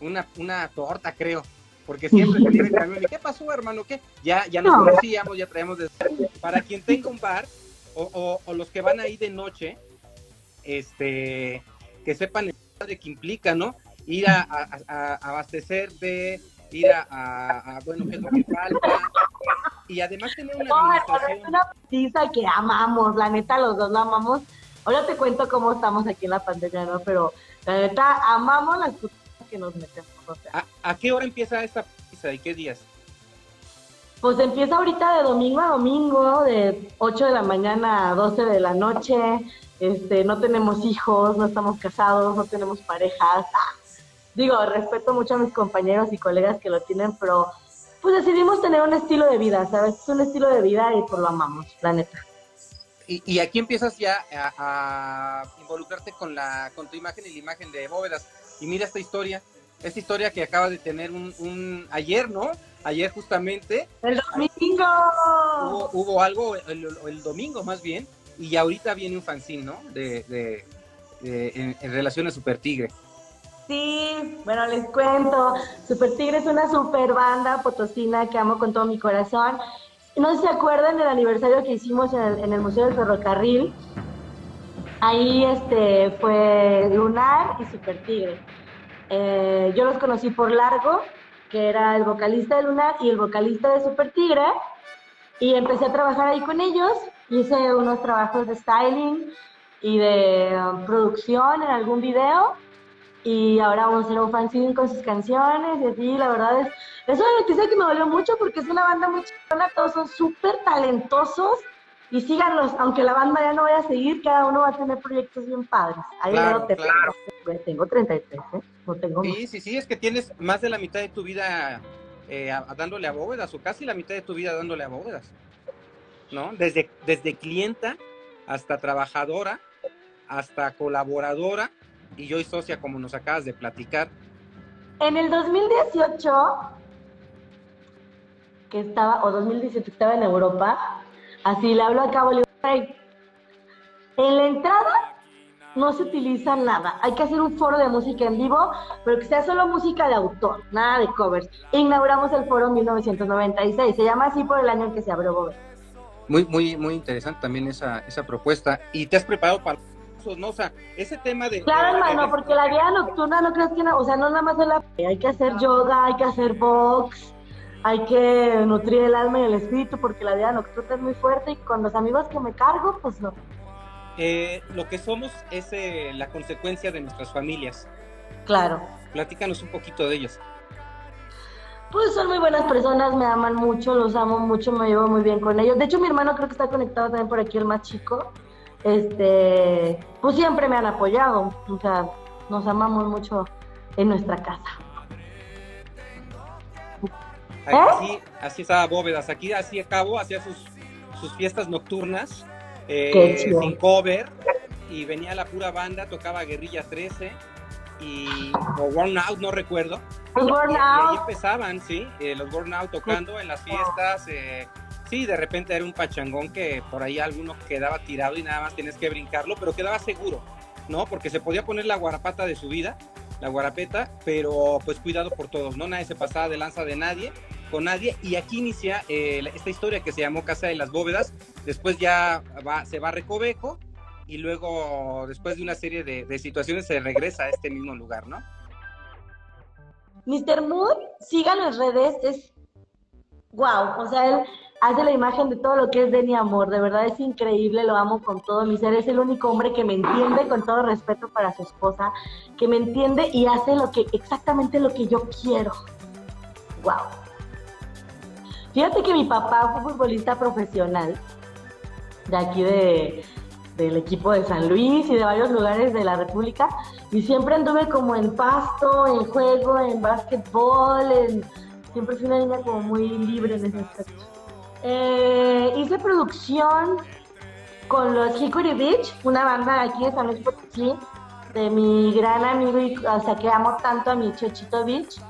una, una torta, creo. Porque siempre salía en el camión. ¿Y qué pasó, hermano? ¿Qué? Ya, ya nos conocíamos, ya traíamos de... Para quien tenga un bar, o, o los que van ahí de noche, este que sepan el que implica, ¿no? Ir a, abastecer de, ir a, bueno, qué es lo que falta, y además tener una administración... es una pizza que amamos, la neta, los dos la amamos. Ahora te cuento cómo estamos aquí en la pandemia, ¿no? Pero la neta, amamos las cosas que nos metemos. ¿A, qué hora empieza esta pizza y qué días? Pues empieza ahorita de domingo a domingo, de 8 de la mañana a 12 de la noche este, no tenemos hijos, no estamos casados, no tenemos parejas. Digo, respeto mucho a mis compañeros y colegas que lo tienen, pero pues decidimos tener un estilo de vida, ¿sabes? Es un estilo de vida y pues lo amamos, la neta. y, aquí empiezas ya a, involucrarte con, la, con tu imagen y la imagen de bóvedas. Y mira esta historia, esta historia que acaba de tener un, ayer, ¿no? Ayer justamente. El domingo. Hubo, algo el, domingo más bien, y ahorita viene un fanzine, ¿no? De, en, en, relación a Super Tigre. Sí, bueno, les cuento. Super Tigre es una super banda potosina que amo con todo mi corazón. No sé si se acuerdan del aniversario que hicimos en el, Museo del Ferrocarril. Ahí este, fue Lunar y Super Tigre. Eh, yo los conocí por Largo, que era el vocalista de Lunar y el vocalista de Super Tigre. Y empecé a trabajar ahí con ellos. Hice unos trabajos de styling y de um, producción en algún video y ahora vamos a hacer un fanzine con sus canciones y así, la verdad es, es una noticia que me dolió mucho porque es una banda muy chingona, todos son súper talentosos y síganlos, aunque la banda ya no vaya a seguir, cada uno va a tener proyectos bien padres. Ahí claro, te claro. Tengo 33, ¿eh? No tengo Sí, sí, sí, es que tienes más de la mitad de tu vida eh, dándole a bóvedas, o casi la mitad de tu vida dándole a bóvedas, ¿no? Desde, desde clienta hasta trabajadora, hasta colaboradora, y yo y socia, como nos acabas de platicar. En el 2018, que estaba, o 2018 que estaba en Europa, así le hablo a Cabo en la entrada no se utiliza nada. Hay que hacer un foro de música en vivo, pero que sea solo música de autor, nada de covers. Inauguramos el foro en 1996. Se llama así por el año en que se abrió Bober. Muy, muy, muy interesante también esa, esa propuesta. ¿Y te has preparado para ¿no? O sea, ese tema de... Claro, hermano, porque la vida nocturna no crees que, no, o sea, no nada más es la... Hay que hacer yoga, hay que hacer box, hay que nutrir el alma y el espíritu, porque la vida nocturna es muy fuerte y con los amigos que me cargo, pues no. Eh, lo que somos es eh, la consecuencia de nuestras familias. Claro. Platícanos un poquito de ellos. Pues son muy buenas personas, me aman mucho, los amo mucho, me llevo muy bien con ellos. De hecho, mi hermano creo que está conectado también por aquí, el más chico este, pues siempre me han apoyado, o sea, nos amamos mucho en nuestra casa. Así, así estaba Bóvedas, aquí así acabo, hacía sus, sus fiestas nocturnas, eh, sin cover, y venía la pura banda, tocaba Guerrilla 13 y o Worn Out, no recuerdo. Los y, ahí empezaban, sí, eh, los Worn Out tocando en las fiestas, eh, Sí, de repente era un pachangón que por ahí alguno quedaba tirado y nada más tienes que brincarlo, pero quedaba seguro, ¿no? Porque se podía poner la guarapata de su vida, la guarapeta, pero pues cuidado por todos, ¿no? Nadie se pasaba de lanza de nadie, con nadie. Y aquí inicia eh, esta historia que se llamó Casa de las Bóvedas. Después ya se va a Recoveco y luego, después de una serie de, situaciones, se regresa a este mismo lugar, ¿no? Mr. Mood, sigan las redes, es wow, o sea, él hace la imagen de todo lo que es Denny Amor, de verdad es increíble, lo amo con todo mi ser, es el único hombre que me entiende con todo respeto para su esposa, que me entiende y hace lo que exactamente lo que yo quiero. Wow. Fíjate que mi papá fue futbolista profesional de aquí de, del equipo de San Luis y de varios lugares de la República y siempre anduve como en pasto, en juego, en básquetbol, en... siempre fui una niña como muy libre en ese aspecto. Eh, hice producción con los Hickory Beach, una banda aquí de San Luis Potosí, de mi gran amigo, y, o sea, que amo tanto a mi Chochito Beach.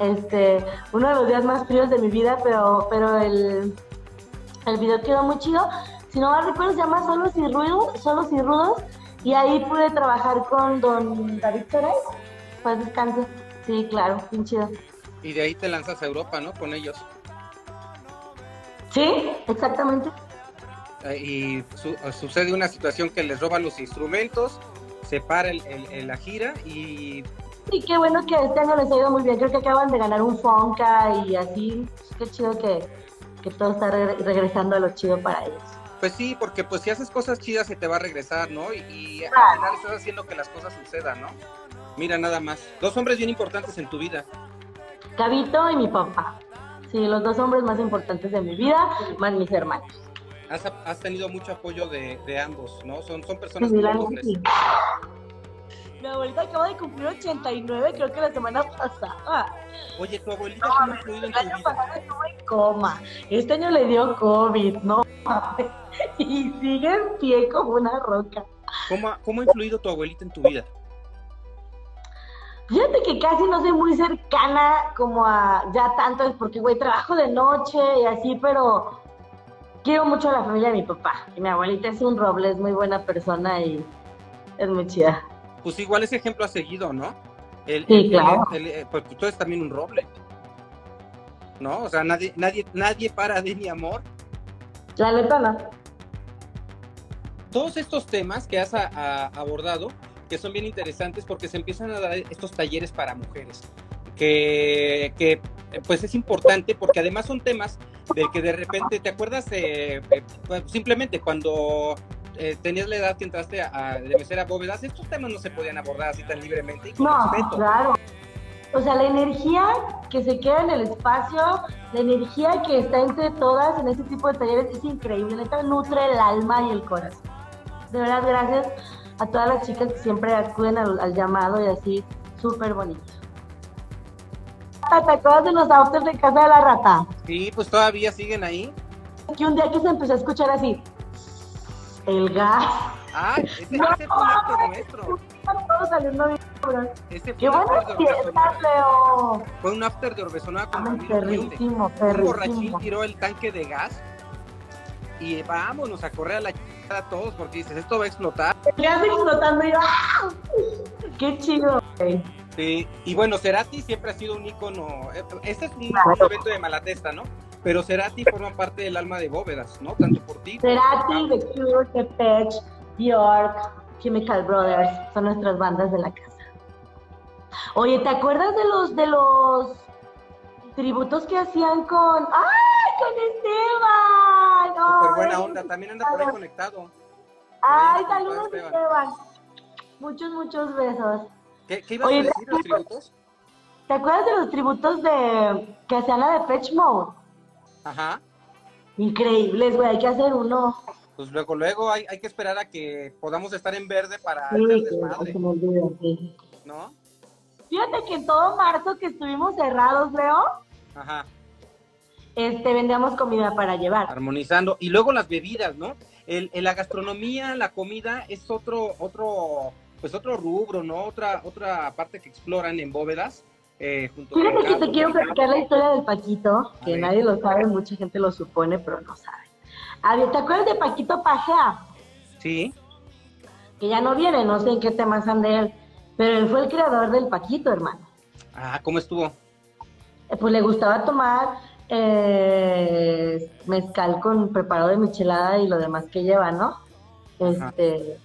Este, uno de los días más fríos de mi vida, pero, pero el, el video quedó muy chido. Si no mal recuerdo, se llama Solos y Ruidos, Solos y Rudos, y ahí pude trabajar con don David Torres. Pues descanso. Sí, claro, bien chido. Y de ahí te lanzas a Europa, ¿no? Con ellos. Sí, exactamente. Eh, y sucede una situación que les roban los instrumentos, se para el, la gira y... Sí, qué bueno que este año les ha ido muy bien. Creo que acaban de ganar un Fonca y así. Qué chido que, todo está regresando a lo chido para ellos. Pues sí, porque pues si haces cosas chidas se te va a regresar, ¿no? Y, al final estás haciendo que las cosas sucedan, ¿no? Mira nada más. Dos hombres bien importantes en tu vida. Gabito y mi papá. Sí, los dos hombres más importantes de mi vida, más mis hermanos. Has, tenido mucho apoyo de, ambos, ¿no? Son, son personas muy nobles. Mi abuelita acaba de cumplir 89, creo que la semana pasada. Oye, tu abuelita cómo ha influido en tu El año vida. pasado estuvo en coma. Este año le dio COVID, ¿no? Y sigue en pie como una roca. ¿Cómo ha, ¿Cómo ha influido tu abuelita en tu vida? Fíjate que casi no soy muy cercana como a ya tanto, porque güey, trabajo de noche y así, pero quiero mucho a la familia de mi papá. Y mi abuelita es un roble, es muy buena persona y es muy chida. Pues igual ese ejemplo ha seguido, ¿no? El, Sí, el- claro. el- el- pues tú eres también un roble. ¿No? O sea, nadie, nadie, nadie para de mi amor. La neta no. Todos estos temas que has a- a- abordado, que son bien interesantes porque se empiezan a dar estos talleres para mujeres, que, que, pues es importante porque además son temas del que de repente, ¿te acuerdas? eh, simplemente cuando eh, tenías la edad que entraste a, a- de mesera bóvedas, estos temas no se podían abordar así tan libremente y con No, respeto. claro. O sea, la energía que se queda en el espacio, la energía que está entre todas en este tipo de talleres es increíble. Neta, nutre el alma y el corazón. De verdad, gracias a todas las chicas que siempre acuden al, al llamado y así, súper bonito. ¿Te acuerdas de los autos de casa de la rata? Sí, pues todavía siguen ahí. Que un día que se empezó a escuchar así, el gas. Ah, ese, No, ese fue un after nuestro. Todo saliendo bien. Ese fue ¡Qué un after de. Leo! Fue un after de familia humilde. perrísimo, Un borrachín tiró el tanque de gas y vámonos a correr a la chingada todos porque dices, esto va a explotar. Gas explotando y ¡ah! ¡Qué chido! güey! Sí, Y bueno, Cerati siempre ha sido un ícono. eh, Este es un Claro. evento de Malatesta, ¿no? Pero Cerati forma parte del alma de Bóvedas, ¿no? Tanto por ti. Cerati, The Cure, The Patch, Bjork, Chemical Brothers, son nuestras bandas de la casa. Oye, ¿te acuerdas de los de los tributos que hacían con ¡Ay, con Esteban! ¡Ay! buena onda, también anda por ahí conectado. ¡Ay, saludos Esteban! Muchos, muchos besos. ¿Qué, qué ibas Oye, a decir los tributos? ¿Te acuerdas de los tributos de que hacían la de Patch Mode? Ajá. Increíbles, güey, hay que hacer uno. Pues luego, luego hay, hay que esperar a que podamos estar en verde para Sí, hacer que desmadre, me sí. ¿no? Fíjate que en todo marzo que estuvimos cerrados, Leo, Ajá. este, vendíamos comida para llevar. armonizando. Y luego las bebidas, ¿no? El, el- la gastronomía, la comida es otro, otro, pues otro rubro, ¿no? Otra, otra parte que exploran en bóvedas. eh, junto con que Carlos, te quiero platicar la historia del Paquito, A que ver. nadie lo sabe, mucha gente lo supone, pero no sabe. A ver, ¿te acuerdas de Paquito Pajea? Sí, Que ya no viene, no sé en qué temas ande él, pero él fue el creador del Paquito, hermano. ah, ¿cómo estuvo? Pues le gustaba tomar eh, mezcal con preparado de michelada y lo demás que lleva, ¿no? Este,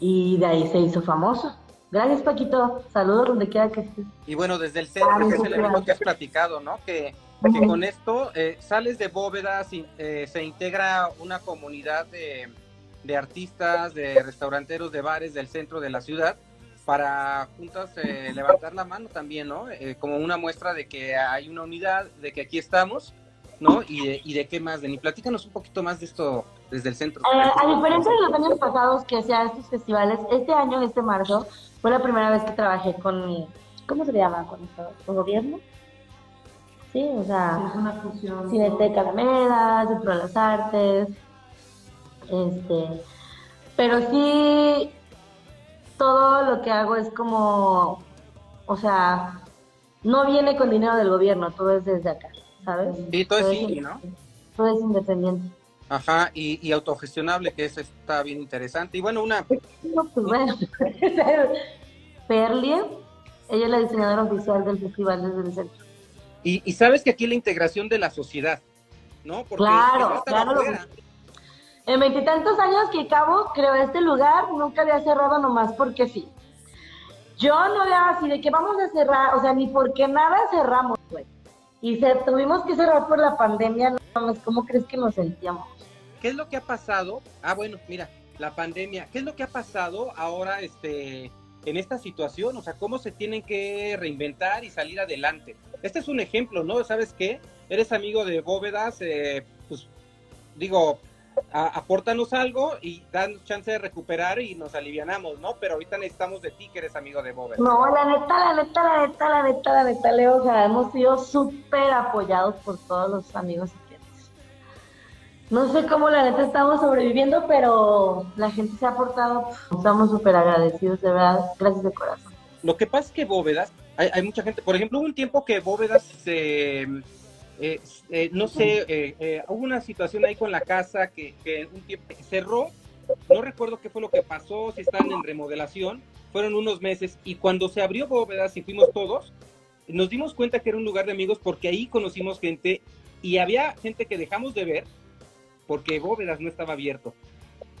y de ahí se hizo famoso. Gracias, Paquito. Saludos donde quiera que estés. Y bueno, desde el centro, Ah, que es el claro. evento que has platicado, ¿no? Que, con esto eh, sales de bóvedas eh, se integra una comunidad de, de artistas, de restauranteros, de bares del centro de la ciudad para juntas eh, levantar la mano también, ¿no? Eh, como una muestra de que hay una unidad, de que aquí estamos, ¿no? Y de, y de qué más, Deni. Platícanos un poquito más de esto desde el centro. Eh, a diferencia de los años pasados que hacía estos festivales, este año, este marzo, fue la primera vez que trabajé con, ¿cómo se le llama? ¿Con, con gobierno? Sí, o sea, Es una fusión. Cineteca Alameda, Centro de las Artes, este, pero sí, lo que hago es como, o sea, no viene con dinero del gobierno, todo es desde acá, ¿sabes? Sí, todo es indie, ¿no? Todo es independiente. Ajá, y, y autogestionable, que eso está bien interesante. Y bueno, una, No, pues bueno, Perlie, ella es la diseñadora oficial del festival desde el centro. Y, y sabes que aquí la integración de la sociedad, ¿no? Porque Claro, claro. En veintitantos años que cabo, creo este lugar nunca había cerrado nomás porque sí. Yo no había así de que vamos a cerrar, o sea, ni porque nada cerramos, güey. Y se, tuvimos que cerrar por la pandemia, no mames, ¿cómo crees que nos sentíamos? ¿Qué es lo que ha pasado? Ah, bueno, mira, la pandemia. ¿Qué es lo que ha pasado ahora este, en esta situación? O sea, ¿cómo se tienen que reinventar y salir adelante? Este es un ejemplo, ¿no? ¿Sabes qué? Eres amigo de Bóvedas, eh, pues digo, apórtanos algo y dan chance de recuperar y nos alivianamos, ¿no? Pero ahorita necesitamos de ti que eres amigo de Bóveda. No, la neta, la neta, la neta, la neta, la neta, Leo, o sea, hemos sido súper apoyados por todos los amigos y clientes. No sé cómo la neta estamos sobreviviendo, pero la gente se ha aportado, estamos súper agradecidos, de verdad, gracias de corazón. Lo que pasa es que Bóvedas, hay, hay mucha gente, por ejemplo, hubo un tiempo que Bóvedas se... Eh, eh, no sé, eh, hubo una situación ahí con la casa que, un tiempo cerró, no recuerdo qué fue lo que pasó, si están en remodelación, fueron unos meses y cuando se abrió Bóvedas y fuimos todos, nos dimos cuenta que era un lugar de amigos porque ahí conocimos gente y había gente que dejamos de ver porque Bóvedas no estaba abierto.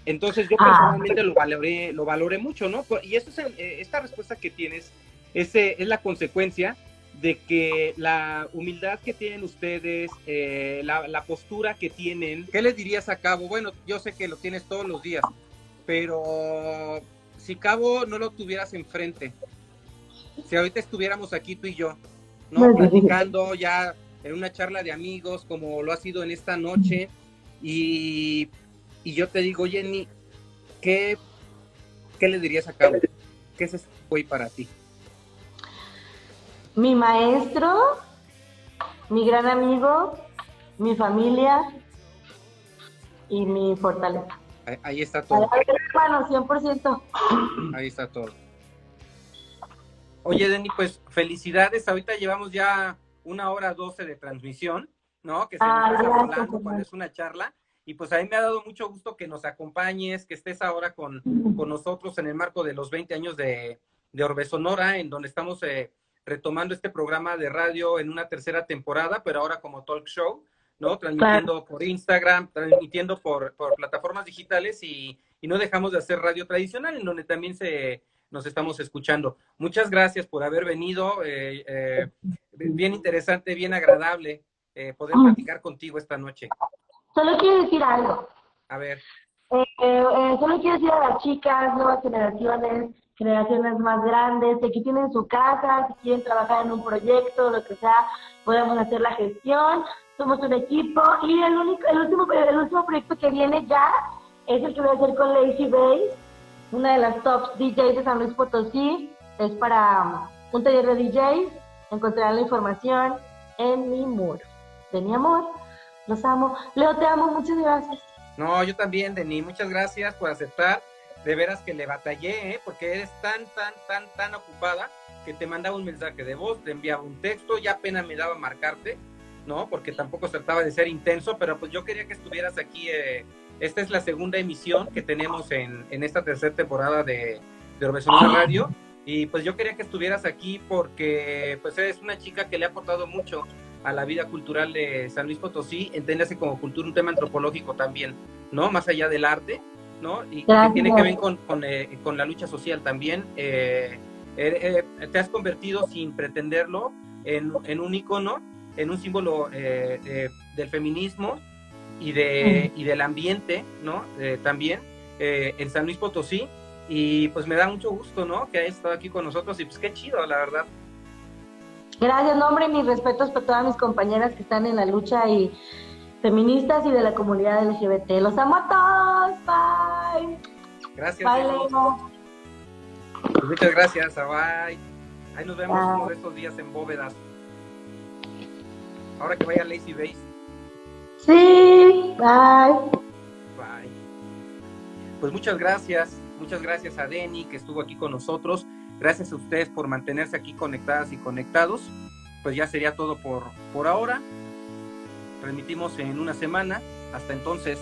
Entonces yo ah. personalmente lo valoré, lo valoré mucho, ¿no? Y esto es, esta respuesta que tienes es, es la consecuencia de que la humildad que tienen ustedes, eh, la, postura que tienen, ¿qué les dirías a Cabo? Bueno, yo sé que lo tienes todos los días, pero si Cabo no lo tuvieras enfrente, si ahorita estuviéramos aquí tú y yo, ¿no? Platicando ya en una charla de amigos, como lo ha sido en esta noche, y, yo te digo, Jenny, ¿qué, ¿qué le dirías a Cabo? ¿Qué es hoy para ti? Mi maestro, mi gran amigo, mi familia y mi fortaleza. Ahí, está todo. Hermano, 100%. Ahí está todo. Oye, Denny, pues felicidades. Ahorita llevamos ya una hora doce de transmisión, ¿no? Que se nos está hablando cuando es una charla. Y pues a mí me ha dado mucho gusto que nos acompañes, que estés ahora con, con nosotros en el marco de los 20 años de, de Orbe Sonora, en donde estamos eh, retomando este programa de radio en una tercera temporada, pero ahora como talk show, ¿no? Transmitiendo por Instagram, transmitiendo por, plataformas digitales y, no dejamos de hacer radio tradicional, en donde también se nos estamos escuchando. Muchas gracias por haber venido. Eh, eh, bien interesante, bien agradable eh, poder mm. platicar contigo esta noche. Solo quiero decir algo. A ver. Solo quiero decir a las chicas, nuevas generaciones, generaciones más grandes, que aquí tienen su casa, si quieren trabajar en un proyecto, lo que sea, podemos hacer la gestión, somos un equipo y el, único, el, último, el último proyecto que viene ya es el que voy a hacer con Lazy Base, una de las top DJs de San Luis Potosí, es para um, un taller de DJs, encontrarán la información en mi muro. De mi amor, los amo. Leo, te amo, muchas gracias. No, yo también, Deni, muchas gracias por aceptar de veras que le batallé, ¿eh? porque eres tan, tan, tan, tan ocupada que te mandaba un mensaje de voz, te enviaba un texto, ya apenas me daba marcarte, ¿no? Porque tampoco trataba de ser intenso, pero pues yo quería que estuvieras aquí. Eh, esta es la segunda emisión que tenemos en, en esta tercera temporada de, de Radio. Y pues yo quería que estuvieras aquí porque pues eres una chica que le ha aportado mucho a la vida cultural de San Luis Potosí, entiéndase como cultura un tema antropológico también, ¿no? Más allá del arte, y que tiene que ver eh, con, la lucha social también. Eh, eh, te has convertido sin pretenderlo en, un icono, en un símbolo del feminismo y, de, y del ambiente, ¿no? también en San Luis Potosí. Y pues me da mucho gusto, ¿no? Que hayas estado aquí con nosotros y pues qué chido, la verdad. Gracias, nombre, mis respetos para todas mis compañeras que están en la lucha y feministas y de la comunidad LGBT. Los amo a todos. Bye. Gracias. Bye, Leo. Pues muchas gracias. Bye. Ahí nos vemos uno de estos días en bóvedas. Ahora que vaya Lazy Base. Sí. Bye. Bye. Pues muchas gracias. Muchas gracias a Denny que estuvo aquí con nosotros. Gracias a ustedes por mantenerse aquí conectadas y conectados. Pues ya sería todo por, por ahora. Transmitimos en una semana. Hasta entonces.